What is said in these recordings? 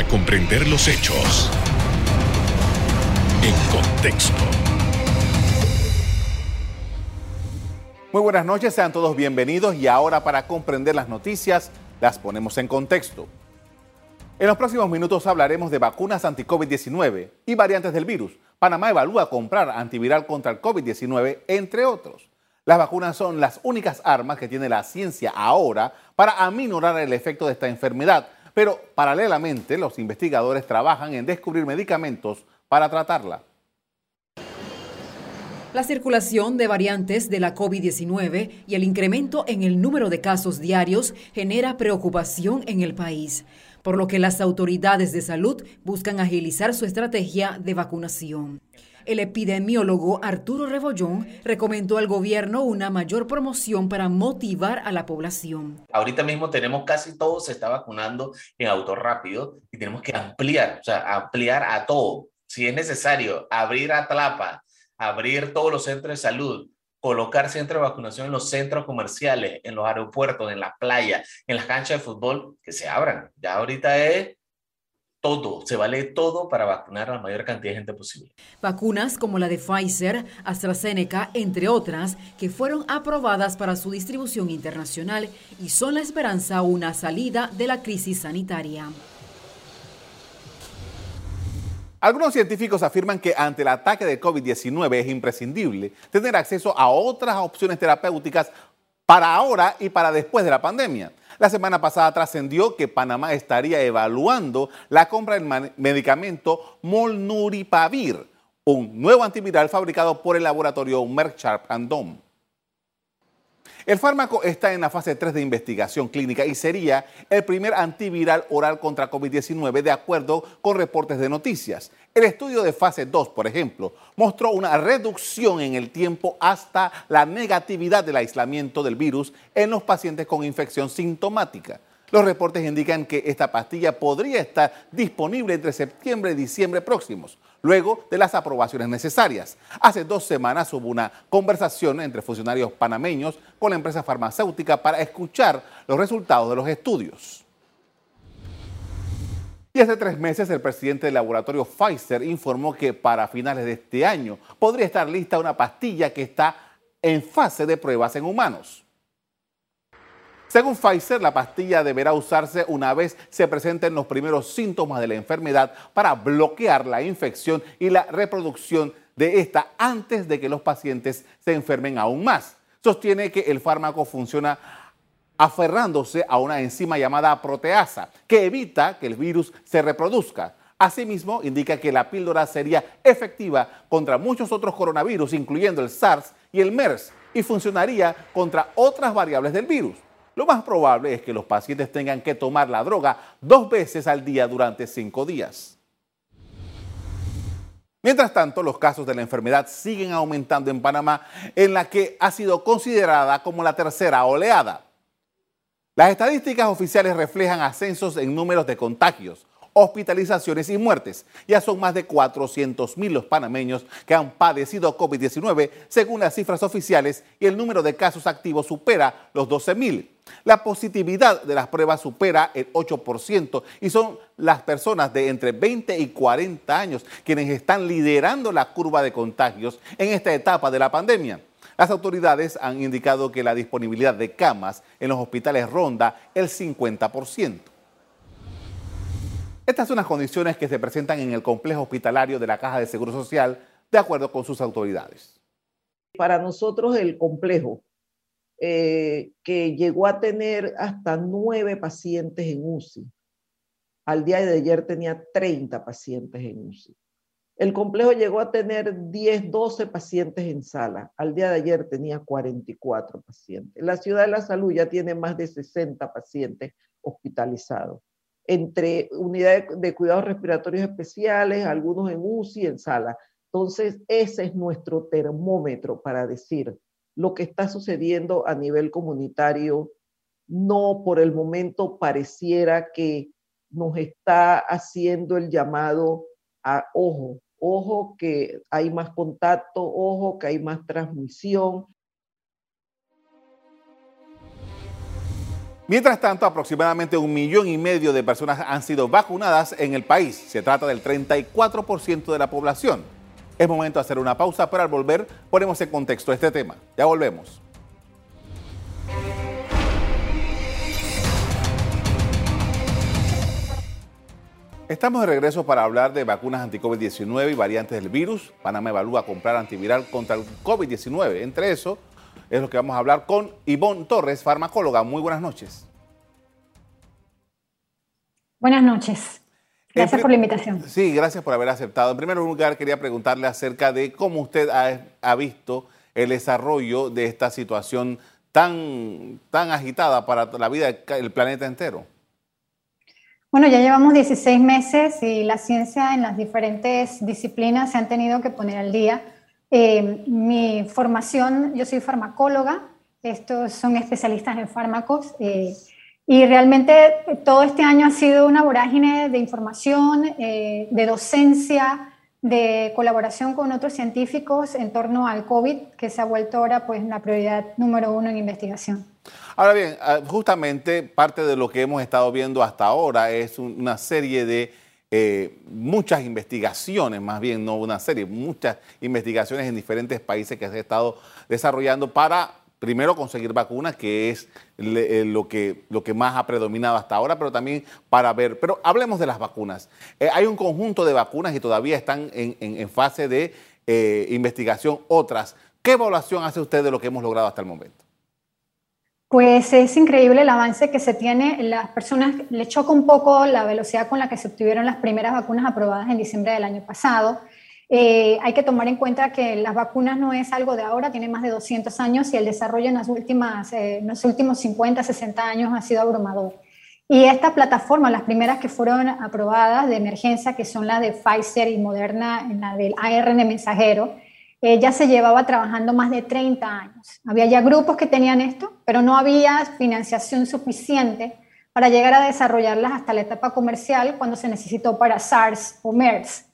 para comprender los hechos en contexto. Muy buenas noches, sean todos bienvenidos y ahora para comprender las noticias las ponemos en contexto. En los próximos minutos hablaremos de vacunas anti-COVID-19 y variantes del virus. Panamá evalúa comprar antiviral contra el COVID-19, entre otros. Las vacunas son las únicas armas que tiene la ciencia ahora para aminorar el efecto de esta enfermedad, pero paralelamente los investigadores trabajan en descubrir medicamentos para tratarla. La circulación de variantes de la COVID-19 y el incremento en el número de casos diarios genera preocupación en el país por lo que las autoridades de salud buscan agilizar su estrategia de vacunación. El epidemiólogo Arturo Rebollón recomendó al gobierno una mayor promoción para motivar a la población. Ahorita mismo tenemos casi todo se está vacunando en auto rápido y tenemos que ampliar, o sea, ampliar a todo. Si es necesario, abrir a Tlapa, abrir todos los centros de salud, colocar centros de vacunación en los centros comerciales, en los aeropuertos, en la playa, en las canchas de fútbol, que se abran. Ya ahorita es todo, se vale todo para vacunar a la mayor cantidad de gente posible. Vacunas como la de Pfizer, AstraZeneca, entre otras, que fueron aprobadas para su distribución internacional y son la esperanza a una salida de la crisis sanitaria. Algunos científicos afirman que ante el ataque de COVID-19 es imprescindible tener acceso a otras opciones terapéuticas para ahora y para después de la pandemia. La semana pasada trascendió que Panamá estaría evaluando la compra del medicamento Molnuripavir, un nuevo antiviral fabricado por el laboratorio Merck Sharp Dome. El fármaco está en la fase 3 de investigación clínica y sería el primer antiviral oral contra COVID-19 de acuerdo con reportes de noticias. El estudio de fase 2, por ejemplo, mostró una reducción en el tiempo hasta la negatividad del aislamiento del virus en los pacientes con infección sintomática. Los reportes indican que esta pastilla podría estar disponible entre septiembre y diciembre próximos, luego de las aprobaciones necesarias. Hace dos semanas hubo una conversación entre funcionarios panameños con la empresa farmacéutica para escuchar los resultados de los estudios. Hace tres meses el presidente del laboratorio Pfizer informó que para finales de este año podría estar lista una pastilla que está en fase de pruebas en humanos. Según Pfizer, la pastilla deberá usarse una vez se presenten los primeros síntomas de la enfermedad para bloquear la infección y la reproducción de esta antes de que los pacientes se enfermen aún más. Sostiene que el fármaco funciona aferrándose a una enzima llamada proteasa que evita que el virus se reproduzca. Asimismo, indica que la píldora sería efectiva contra muchos otros coronavirus, incluyendo el SARS y el MERS, y funcionaría contra otras variables del virus. Lo más probable es que los pacientes tengan que tomar la droga dos veces al día durante cinco días. Mientras tanto, los casos de la enfermedad siguen aumentando en Panamá, en la que ha sido considerada como la tercera oleada. Las estadísticas oficiales reflejan ascensos en números de contagios, hospitalizaciones y muertes. Ya son más de 400 mil los panameños que han padecido COVID-19 según las cifras oficiales y el número de casos activos supera los 12 mil. La positividad de las pruebas supera el 8% y son las personas de entre 20 y 40 años quienes están liderando la curva de contagios en esta etapa de la pandemia. Las autoridades han indicado que la disponibilidad de camas en los hospitales ronda el 50%. Estas son las condiciones que se presentan en el complejo hospitalario de la Caja de Seguro Social, de acuerdo con sus autoridades. Para nosotros el complejo, eh, que llegó a tener hasta nueve pacientes en UCI, al día de ayer tenía 30 pacientes en UCI. El complejo llegó a tener 10, 12 pacientes en sala. Al día de ayer tenía 44 pacientes. La ciudad de la salud ya tiene más de 60 pacientes hospitalizados entre unidades de cuidados respiratorios especiales, algunos en UCI, en sala. Entonces, ese es nuestro termómetro para decir lo que está sucediendo a nivel comunitario. No por el momento pareciera que nos está haciendo el llamado a ojo, ojo que hay más contacto, ojo que hay más transmisión, Mientras tanto, aproximadamente un millón y medio de personas han sido vacunadas en el país. Se trata del 34% de la población. Es momento de hacer una pausa, pero al volver ponemos en contexto este tema. Ya volvemos. Estamos de regreso para hablar de vacunas anti-COVID-19 y variantes del virus. Panamá evalúa comprar antiviral contra el COVID-19. Entre eso es lo que vamos a hablar con Ivonne Torres, farmacóloga. Muy buenas noches. Buenas noches. Gracias por la invitación. Sí, gracias por haber aceptado. En primer lugar, quería preguntarle acerca de cómo usted ha, visto el desarrollo de esta situación tan, tan agitada para la vida del planeta entero. Bueno, ya llevamos 16 meses y la ciencia en las diferentes disciplinas se han tenido que poner al día. Eh, mi formación, yo soy farmacóloga, estos son especialistas en fármacos eh, y realmente todo este año ha sido una vorágine de información, eh, de docencia, de colaboración con otros científicos en torno al COVID, que se ha vuelto ahora pues la prioridad número uno en investigación. Ahora bien, ah, justamente parte de lo que hemos estado viendo hasta ahora es una serie de eh, muchas investigaciones, más bien no una serie, muchas investigaciones en diferentes países que se han estado desarrollando para primero conseguir vacunas, que es eh, lo, que, lo que más ha predominado hasta ahora, pero también para ver, pero hablemos de las vacunas. Eh, hay un conjunto de vacunas y todavía están en, fase de investigación otras. ¿Qué evaluación hace usted de lo que hemos logrado hasta el momento? Pues es increíble el avance que se tiene. Las personas le choca un poco la velocidad con la que se obtuvieron las primeras vacunas aprobadas en diciembre del año pasado. Eh, hay que tomar en cuenta que las vacunas no es algo de ahora, tiene más de 200 años y el desarrollo en, las últimas, eh, en los últimos 50, 60 años ha sido abrumador. Y esta plataforma, las primeras que fueron aprobadas de emergencia, que son las de Pfizer y Moderna, en la del ARN mensajero, ella se llevaba trabajando más de 30 años. Había ya grupos que tenían esto, pero no había financiación suficiente para llegar a desarrollarlas hasta la etapa comercial cuando se necesitó para SARS o MERS.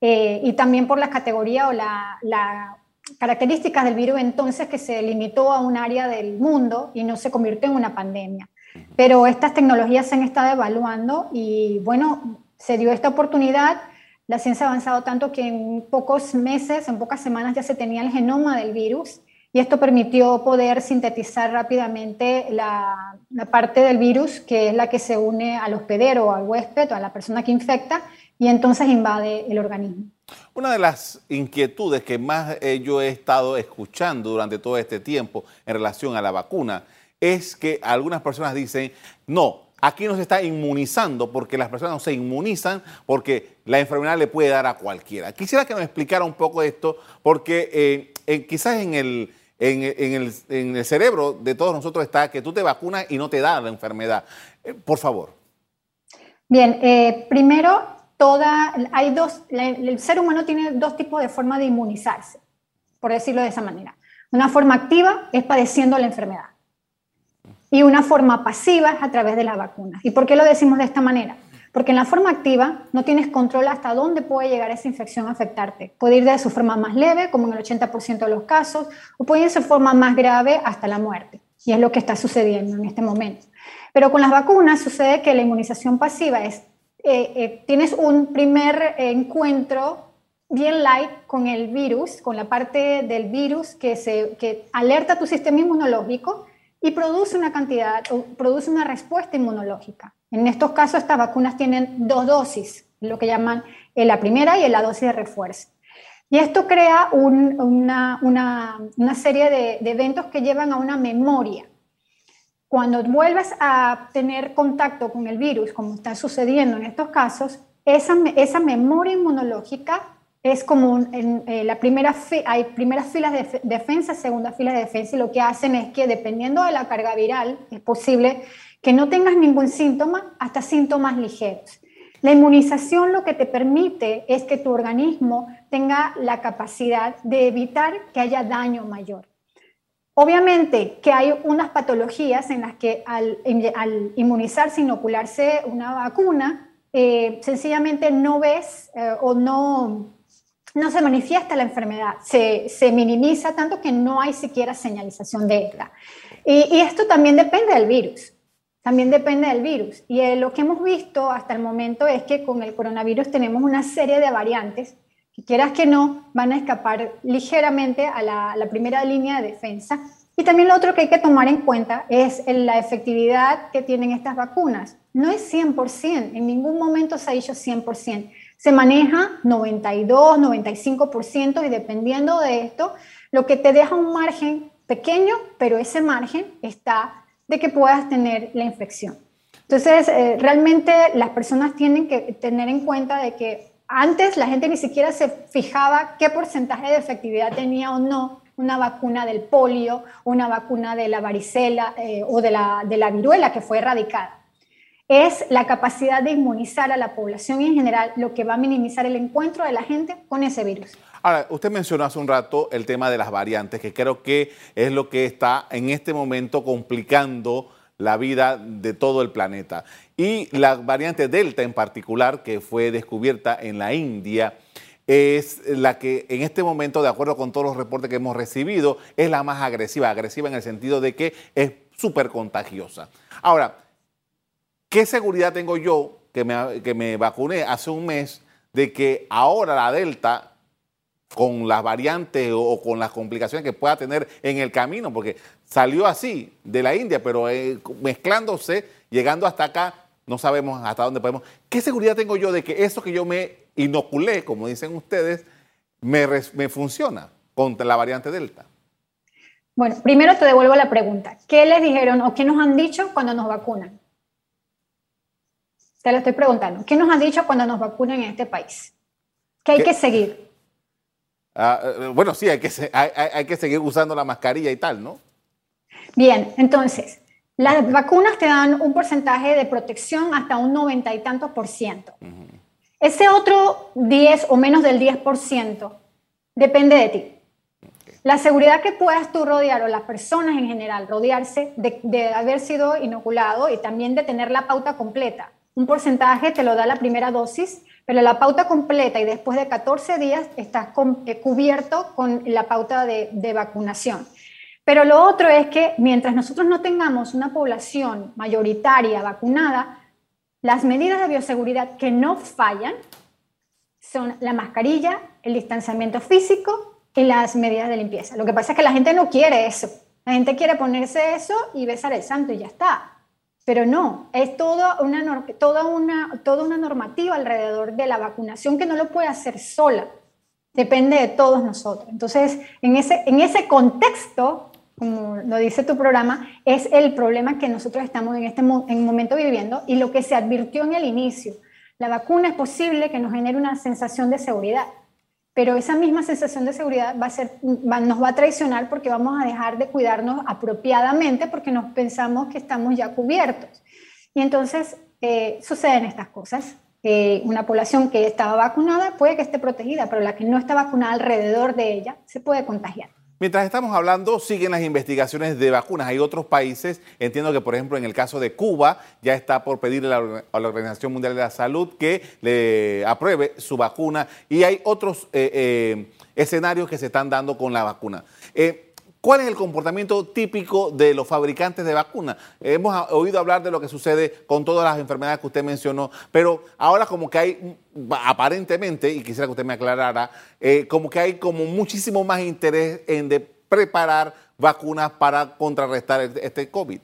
Eh, y también por la categoría o las la características del virus entonces que se limitó a un área del mundo y no se convirtió en una pandemia. Pero estas tecnologías se han estado evaluando y bueno, se dio esta oportunidad la ciencia ha avanzado tanto que en pocos meses, en pocas semanas ya se tenía el genoma del virus y esto permitió poder sintetizar rápidamente la, parte del virus que es la que se une al hospedero al huésped o a la persona que infecta y entonces invade el organismo. Una de las inquietudes que más yo he estado escuchando durante todo este tiempo en relación a la vacuna es que algunas personas dicen, no, Aquí no se está inmunizando porque las personas no se inmunizan porque la enfermedad le puede dar a cualquiera. Quisiera que nos explicara un poco esto porque eh, quizás en el, en, el, cerebro de todos nosotros está que tú te vacunas y no te da la enfermedad. Eh, por favor. Bien, eh, primero, toda, hay dos, el ser humano tiene dos tipos de forma de inmunizarse, por decirlo de esa manera. Una forma activa es padeciendo la enfermedad y una forma pasiva a través de las vacunas. ¿Y por qué lo decimos de esta manera? Porque en la forma activa no tienes control hasta dónde puede llegar esa infección a afectarte. Puede ir de su forma más leve, como en el 80% de los casos, o puede ir de su forma más grave hasta la muerte. Y es lo que está sucediendo en este momento. Pero con las vacunas sucede que la inmunización pasiva es, eh, eh, tienes un primer encuentro bien light con el virus, con la parte del virus que, se, que alerta a tu sistema inmunológico y produce una cantidad, o produce una respuesta inmunológica. En estos casos, estas vacunas tienen dos dosis, lo que llaman la primera y la dosis de refuerzo. Y esto crea una, una, serie de, eventos que llevan a una memoria. Cuando vuelves a tener contacto con el virus, como está sucediendo en estos casos, esa, esa memoria inmunológica es como en eh, la primera hay primeras filas de defensa, segundas filas de defensa, y lo que hacen es que dependiendo de la carga viral, es posible que no tengas ningún síntoma hasta síntomas ligeros. La inmunización lo que te permite es que tu organismo tenga la capacidad de evitar que haya daño mayor. Obviamente que hay unas patologías en las que al, al inmunizarse, inocularse una vacuna, eh, sencillamente no ves eh, o no no se manifiesta la enfermedad, se, minimiza tanto que no hay siquiera señalización de ella. Y, esto también depende del virus. también depende del virus. Y eh, lo que hemos visto hasta el momento es que con el coronavirus tenemos una serie de variantes que quieras que no, van a escapar ligeramente a la, la primera línea de defensa. Y también lo otro que hay que tomar en cuenta es la efectividad que tienen estas vacunas. No es 100%, en ningún momento se ha dicho 100%. Se maneja 92, 95% y dependiendo de esto, lo que te deja un margen pequeño, pero ese margen está de que puedas tener la infección. Entonces, eh, realmente las personas tienen que tener en cuenta de que antes la gente ni siquiera se fijaba qué porcentaje de efectividad tenía o no una vacuna del polio, una vacuna de la varicela eh, o de la, de la viruela que fue erradicada. Es la capacidad de inmunizar a la población en general lo que va a minimizar el encuentro de la gente con ese virus. Ahora, usted mencionó hace un rato el tema de las variantes, que creo que es lo que está en este momento complicando la vida de todo el planeta. Y la variante Delta en particular, que fue descubierta en la India, es la que en este momento, de acuerdo con todos los reportes que hemos recibido, es la más agresiva, agresiva en el sentido de que es súper contagiosa. Ahora, ¿qué seguridad tengo yo que me, que me vacuné hace un mes de que ahora la Delta con las variantes o con las complicaciones que pueda tener en el camino, porque salió así de la India, pero eh, mezclándose, llegando hasta acá, no sabemos hasta dónde podemos. ¿Qué seguridad tengo yo de que eso que yo me inoculé, como dicen ustedes, me, me funciona contra la variante Delta? Bueno, primero te devuelvo la pregunta. ¿Qué les dijeron o qué nos han dicho cuando nos vacunan? Te lo estoy preguntando. ¿Qué nos han dicho cuando nos vacunan en este país? ¿Qué hay que seguir? Ah, eh, bueno, sí, hay que, hay, que seguir usando la mascarilla y tal, ¿no? Bien, entonces, las vacunas te dan un porcentaje de protección hasta un noventa y tantos por ciento. Ese otro 10 o menos del 10 por ciento depende de ti. La seguridad que puedas tú rodear o las personas en general rodearse de, de, haber sido inoculado y también de tener la pauta completa. Un porcentaje te lo da la primera dosis pero la pauta completa y después de 14 días estás eh, cubierto con la pauta de, vacunación. Pero lo otro es que mientras nosotros no tengamos una población mayoritaria vacunada, las medidas de bioseguridad que no fallan son la mascarilla, el distanciamiento físico y las medidas de limpieza. Lo que pasa es que la gente no quiere eso. La gente quiere ponerse eso y besar el santo y ya está. Pero no, es toda una, toda, una, toda una normativa alrededor de la vacunación que no lo puede hacer sola. Depende de todos nosotros. Entonces, en ese, en ese contexto, como lo dice tu programa, es el problema que nosotros estamos en este en momento viviendo y lo que se advirtió en el inicio. La vacuna es posible que nos genere una sensación de seguridad pero esa misma sensación de seguridad va a ser, nos va a traicionar porque vamos a dejar de cuidarnos apropiadamente porque nos pensamos que estamos ya cubiertos. Y entonces eh, suceden estas cosas. una población que estaba vacunada puede que esté protegida, pero la que no está vacunada alrededor de ella se puede contagiar. Mientras estamos hablando, siguen las investigaciones de vacunas. Hay otros países, entiendo que por ejemplo en el caso de Cuba, ya está por pedirle a la Organización Mundial de la Salud que le apruebe su vacuna y hay otros eh, eh, escenarios que se están dando con la vacuna. Eh, ¿Cuál es el comportamiento típico de los fabricantes de vacunas? Hemos oído hablar de lo que sucede con todas las enfermedades que usted mencionó, pero ahora como que hay, aparentemente, y quisiera que usted me aclarara, eh, como que hay como muchísimo más interés en preparar vacunas para contrarrestar este COVID.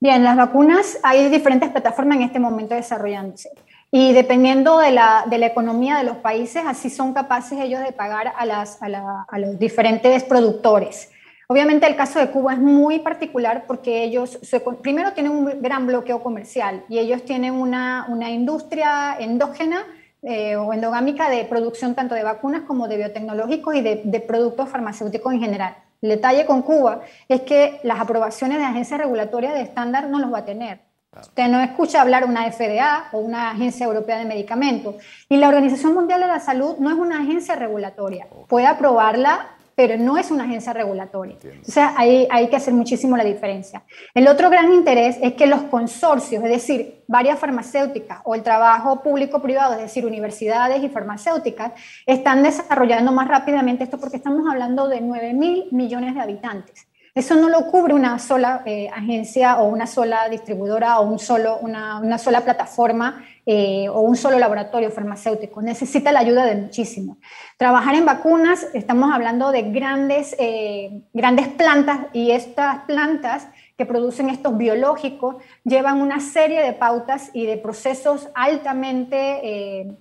Bien, las vacunas, hay diferentes plataformas en este momento desarrollándose. Y dependiendo de la, de la, economía de los países, así son capaces ellos de pagar a, las, a, la, a, los diferentes productores. Obviamente el caso de Cuba es muy particular porque ellos, primero tienen un gran bloqueo comercial y ellos tienen una, una industria endógena eh, o endogámica de producción tanto de vacunas como de biotecnológicos y de, de productos farmacéuticos en general. El detalle con Cuba es que las aprobaciones de agencias regulatorias de estándar no los va a tener. Usted no escucha hablar una FDA o una Agencia Europea de Medicamentos. Y la Organización Mundial de la Salud no es una agencia regulatoria. Puede aprobarla, pero no es una agencia regulatoria. O sea, ahí hay que hacer muchísimo la diferencia. El otro gran interés es que los consorcios, es decir, varias farmacéuticas o el trabajo público-privado, es decir, universidades y farmacéuticas, están desarrollando más rápidamente esto porque estamos hablando de 9 mil millones de habitantes. Eso no lo cubre una sola eh, agencia o una sola distribuidora o un solo, una, una sola plataforma eh, o un solo laboratorio farmacéutico. Necesita la ayuda de muchísimos. Trabajar en vacunas, estamos hablando de grandes, eh, grandes plantas y estas plantas que producen estos biológicos llevan una serie de pautas y de procesos altamente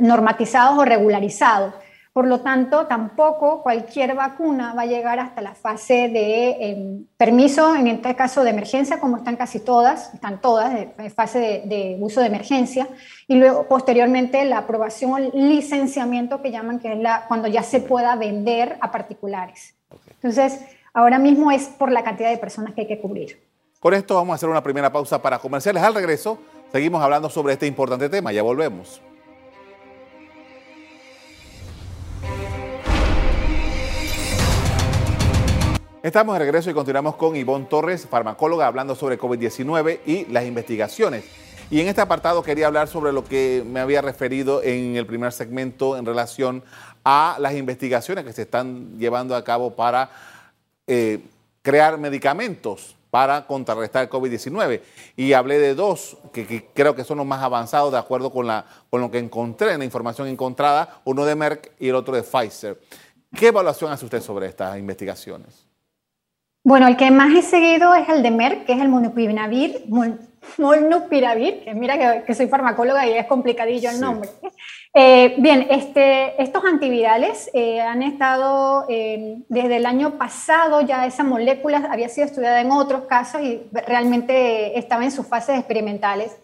normatizados o regularizados por lo tanto, tampoco cualquier vacuna va a llegar hasta la fase de em, permiso, en este caso de emergencia, como están casi todas, están todas en fase de, uso de emergencia, y luego posteriormente la aprobación o licenciamiento que llaman, que es la, cuando ya se pueda vender a particulares. Entonces, ahora mismo es por la cantidad de personas que hay que cubrir. Con esto vamos a hacer una primera pausa para comerciales. Al regreso, seguimos hablando sobre este importante tema. Ya volvemos. Estamos de regreso y continuamos con Ivonne Torres, farmacóloga, hablando sobre COVID-19 y las investigaciones. Y en este apartado quería hablar sobre lo que me había referido en el primer segmento en relación a las investigaciones que se están llevando a cabo para eh, crear medicamentos para contrarrestar el COVID-19. Y hablé de dos que, creo que son los más avanzados de acuerdo con, con lo que encontré en la información encontrada, uno de Merck y el otro de Pfizer. ¿Qué evaluación hace usted sobre estas investigaciones? Bueno, el que más he seguido es el de Merck, que es el molnupiravir, molnupiravir, que mira que, soy farmacóloga y es complicadillo el nombre. Eh, bien, este, estos antivirales eh, han estado eh, desde el año pasado, ya esa molécula había sido estudiada en otros casos y realmente estaba en sus fases experimentales.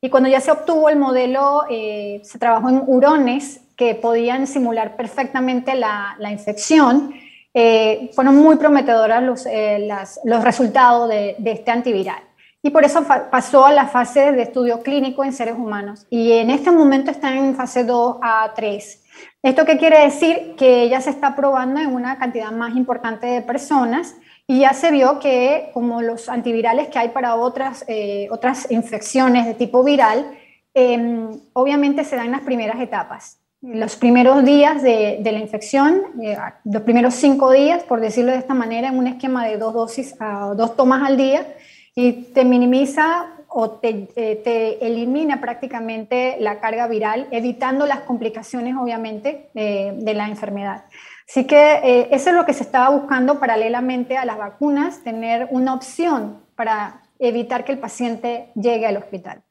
Y cuando ya se obtuvo el modelo, se trabajó en hurones que podían simular perfectamente la, la infección eh, fueron muy prometedoras los, eh, los resultados de, este antiviral. Y por eso pasó a la fase de estudio clínico en seres humanos. Y en este momento está en fase 2 a 3. ¿Esto qué quiere decir? Que ya se está probando en una cantidad más importante de personas y ya se vio que como los antivirales que hay para otras, eh, otras infecciones de tipo viral, em, obviamente se dan en las primeras etapas los primeros días de, la infección, eh, los primeros cinco días, por decirlo de esta manera, en un esquema de dos dosis, dos tomas al día, y te minimiza o te, eh, te elimina prácticamente la carga viral, evitando las complicaciones, obviamente, de la enfermedad. Así que eh, eso es lo que se estaba buscando paralelamente a las vacunas, tener una opción para evitar que el paciente llegue al hospital.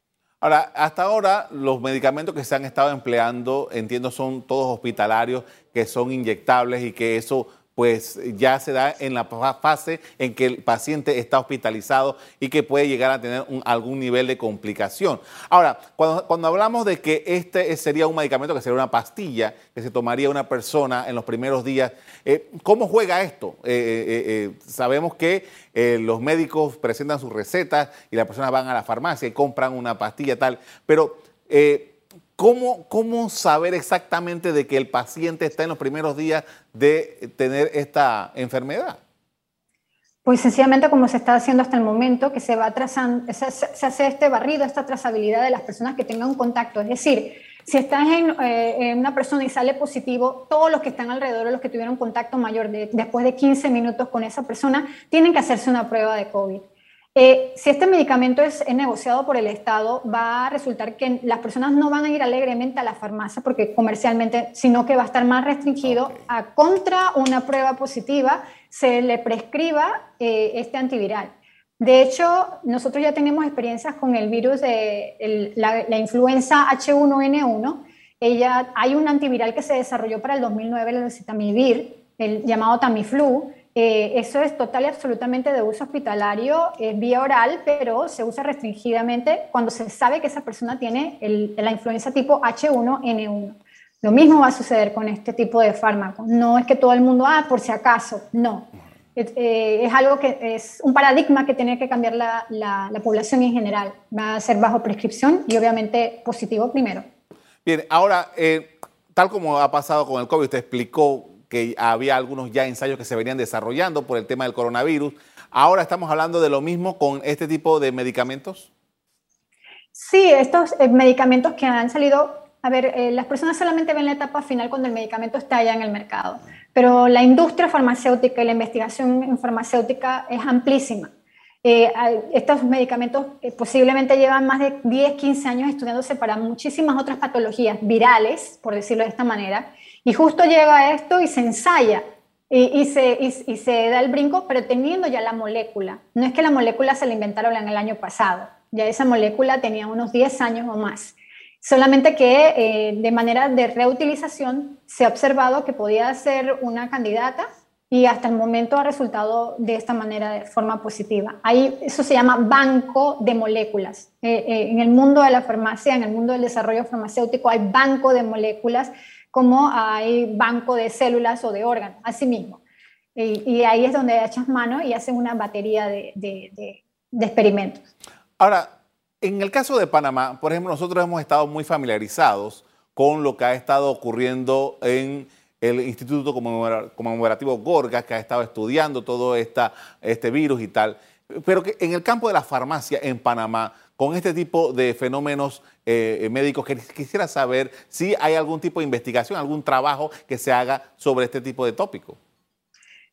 Ahora, hasta ahora los medicamentos que se han estado empleando, entiendo, son todos hospitalarios, que son inyectables y que eso pues ya se da en la fase en que el paciente está hospitalizado y que puede llegar a tener algún nivel de complicación. Ahora, cuando, hablamos de que este sería un medicamento que sería una pastilla que se tomaría una persona en los primeros días, eh, ¿cómo juega esto? Eh, eh, sabemos que los médicos presentan sus recetas y las personas van a la farmacia y compran una pastilla tal, pero... ¿Cómo, ¿Cómo saber exactamente de que el paciente está en los primeros días de tener esta enfermedad? Pues sencillamente como se está haciendo hasta el momento, que se va trazando, se, hace este barrido, esta trazabilidad de las personas que tengan un contacto. Es decir, si estás eh, en, una persona y sale positivo, todos los que están alrededor, los que tuvieron contacto mayor después de 15 minutos con esa persona, tienen que hacerse una prueba de COVID. Eh, si este medicamento es, negociado por el Estado, va a resultar que las personas no van a ir alegremente a la farmacia porque comercialmente, sino que va a estar más restringido a contra una prueba positiva, se le prescriba eh, este antiviral. De hecho, nosotros ya tenemos experiencias con el virus de la, influenza H1N1. Ella, hay un antiviral que se desarrolló para el 2009, el citamivir, el llamado Tamiflu, eh, eso es total y absolutamente de uso hospitalario, es vía oral, pero se usa restringidamente cuando se sabe que esa persona tiene la influenza tipo H1N1. Lo mismo va a suceder con este tipo de fármacos. No es que todo el mundo, ah, por si acaso, no. Eh, es, algo que es un paradigma que tiene que cambiar la, la, población en general. Va a ser bajo prescripción y obviamente positivo primero. Bien, ahora, eh, tal como ha pasado con el COVID, usted explicó que había algunos ya ensayos que se venían desarrollando por el tema del coronavirus. Ahora estamos hablando de lo mismo con este tipo de medicamentos. Sí, estos eh, medicamentos que han salido, a ver, eh, las personas solamente ven la etapa final cuando el medicamento está ya en el mercado. pero la industria farmacéutica y la investigación en farmacéutica es amplísima. Eh, estos medicamentos eh, posiblemente llevan más de 10, 15 años estudiándose para muchísimas otras patologías virales, por decirlo de esta manera, y justo llega esto y se ensaya y, se, da el brinco, pero teniendo ya la molécula. No es que la molécula se la inventaron en el año pasado, ya esa molécula tenía unos 10 años o más. Solamente que eh, de manera de reutilización se ha observado que podía ser una candidata y hasta el momento ha resultado de esta manera, de forma positiva. Ahí, eso se llama banco de moléculas. Eh, eh, en el mundo de la farmacia, en el mundo del desarrollo farmacéutico, hay banco de moléculas como hay banco de células o de órganos, así mismo. Y, ahí es donde echas mano y hacen una batería de, experimentos. Ahora, en el caso de Panamá, por ejemplo, nosotros hemos estado muy familiarizados con lo que ha estado ocurriendo en el Instituto Conmemorativo Gorgas, que ha estado estudiando todo esta, este virus y tal. Pero que en el campo de la farmacia en Panamá, con este tipo de fenómenos eh, médicos, quisiera saber si hay algún tipo de investigación, algún trabajo que se haga sobre este tipo de tópico.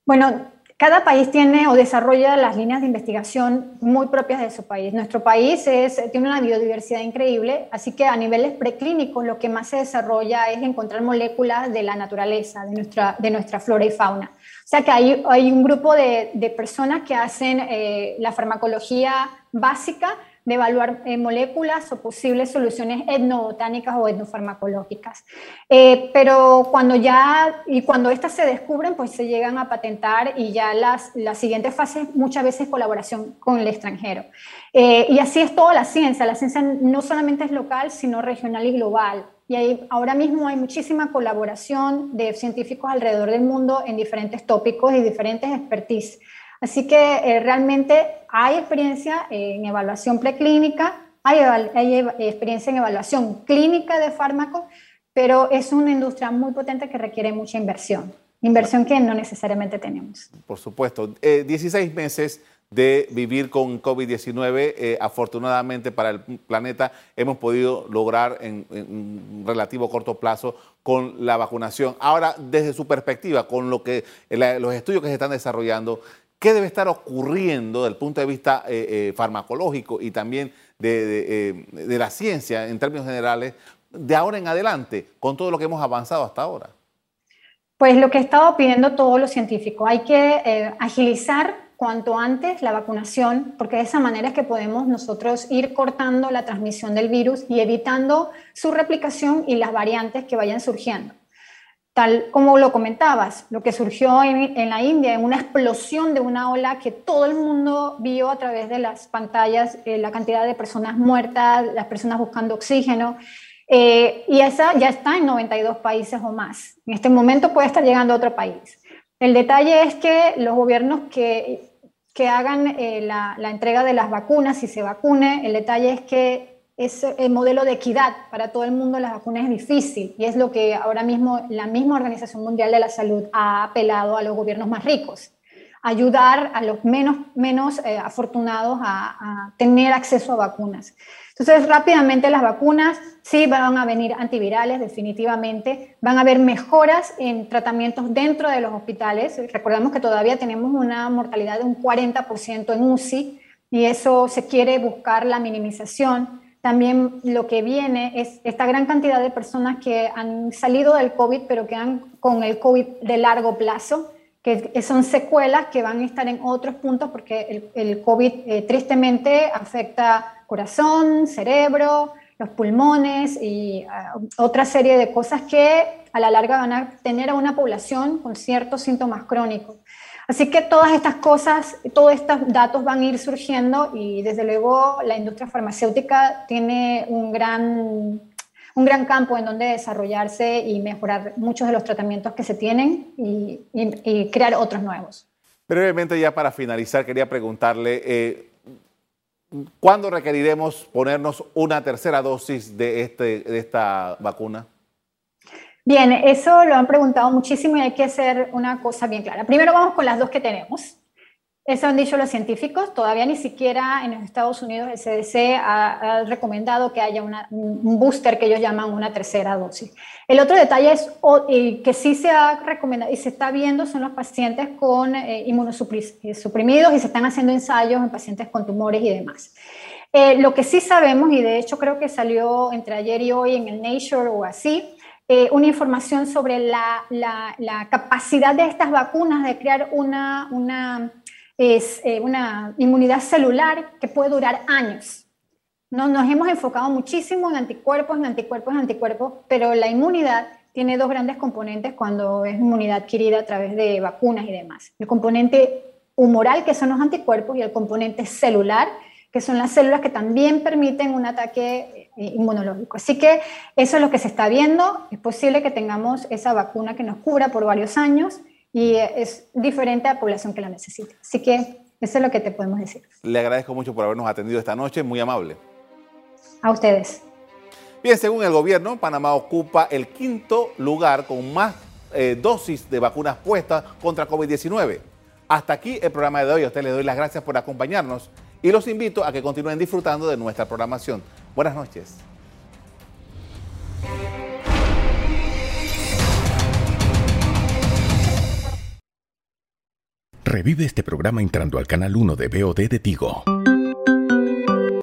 Bueno, cada país tiene o desarrolla las líneas de investigación muy propias de su país. Nuestro país tiene una biodiversidad increíble, así que a niveles preclínicos lo que más se desarrolla es encontrar moléculas de la naturaleza, de nuestra, de nuestra flora y fauna. O sea que hay, un grupo de, de personas que hacen eh, la farmacología básica de evaluar eh, moléculas o posibles soluciones etnobotánicas o etnofarmacológicas. Eh, pero cuando ya, y cuando estas se descubren, pues se llegan a patentar y ya las, las siguientes fases muchas veces colaboración con el extranjero. Eh, y así es toda la ciencia. La ciencia no solamente es local, sino regional y global. Y ahí, ahora mismo hay muchísima colaboración de científicos alrededor del mundo en diferentes tópicos y diferentes expertise. Así que eh, realmente hay experiencia en evaluación preclínica, hay, hay, experiencia en evaluación clínica de fármacos, pero es una industria muy potente que requiere mucha inversión, inversión que no necesariamente tenemos. Por supuesto, 16 eh, meses de vivir con COVID-19. Eh, afortunadamente para el planeta hemos podido lograr en, un relativo corto plazo con la vacunación. Ahora, desde su perspectiva, con lo que los estudios que se están desarrollando, qué debe estar ocurriendo desde el punto de vista eh, eh, farmacológico y también eh, de, la ciencia en términos generales de ahora en adelante con todo lo que hemos avanzado hasta ahora? Pues lo que he estado pidiendo todos los científicos, hay que agilizar cuanto antes la vacunación, porque de esa manera es que podemos nosotros ir cortando la transmisión del virus y evitando su replicación y las variantes que vayan surgiendo tal como lo comentabas, lo que surgió en, la India, en una explosión de una ola que todo el mundo vio a través de las pantallas, eh, la cantidad de personas muertas, las personas buscando oxígeno, eh, y esa ya está en 92 países o más. En este momento puede estar llegando a otro país. El detalle es que los gobiernos que, que hagan eh, la, la entrega de las vacunas, y se vacune, el detalle es que es el modelo de equidad para todo el mundo las vacunas es difícil y es lo que ahora mismo la misma Organización Mundial de la Salud ha apelado a los gobiernos más ricos, ayudar a los menos, menos eh, afortunados a, tener acceso a vacunas. Entonces, rápidamente las vacunas sí van a venir antivirales, definitivamente, van a haber mejoras en tratamientos dentro de los hospitales. Recordemos que todavía tenemos una mortalidad de un 40% en UCI y eso se quiere buscar la minimización también lo que viene es esta gran cantidad de personas que han salido del COVID, pero que han con el COVID de largo plazo, que son secuelas que van a estar en otros puntos porque el, COVID eh, tristemente afecta corazón, cerebro, los pulmones y ah, otra serie de cosas que a la larga van a tener a una población con ciertos síntomas crónicos. Así que todas estas cosas, todos estos datos van a ir surgiendo y desde luego la industria farmacéutica tiene un gran, un gran campo en donde desarrollarse y mejorar muchos de los tratamientos que se tienen y, crear otros nuevos. Brevemente ya para finalizar quería preguntarle, eh, ¿cuándo requeriremos ponernos una tercera dosis de, este, de esta vacuna? Bien, eso lo han preguntado muchísimo y hay que hacer una cosa bien clara. Primero vamos con las dos que tenemos. Eso han dicho los científicos. Todavía ni siquiera en los Estados Unidos el CDC ha, recomendado que haya un booster que ellos llaman una tercera dosis. El otro detalle es que sí se ha recomendado y se está viendo son los pacientes con eh, inmunosuprimidos y se están haciendo ensayos en pacientes con tumores y demás. Eh, lo que sí sabemos, y de hecho creo que salió entre ayer y hoy en el Nature o así, eh, una información sobre la, la, capacidad de estas vacunas de crear una, una es eh, una inmunidad celular que puede durar años. No, nos hemos enfocado muchísimo en anticuerpos, en anticuerpos, en anticuerpos, pero la inmunidad tiene dos grandes componentes cuando es inmunidad adquirida a través de vacunas y demás. El componente humoral, que son los anticuerpos, y el componente celular, que son las células que también permiten un ataque eh, inmunológico. Así que eso es lo que se está viendo. Es posible que tengamos esa vacuna que nos cubra por varios años y es diferente a la población que la necesita. Así que eso es lo que te podemos decir. Le agradezco mucho por habernos atendido esta noche, muy amable. A ustedes. Bien, según el gobierno, Panamá ocupa el quinto lugar con más eh, dosis de vacunas puestas contra COVID-19. Hasta aquí el programa de hoy. A ustedes les doy las gracias por acompañarnos y los invito a que continúen disfrutando de nuestra programación. Buenas noches. Revive este programa entrando al canal 1 de BOD de Tigo.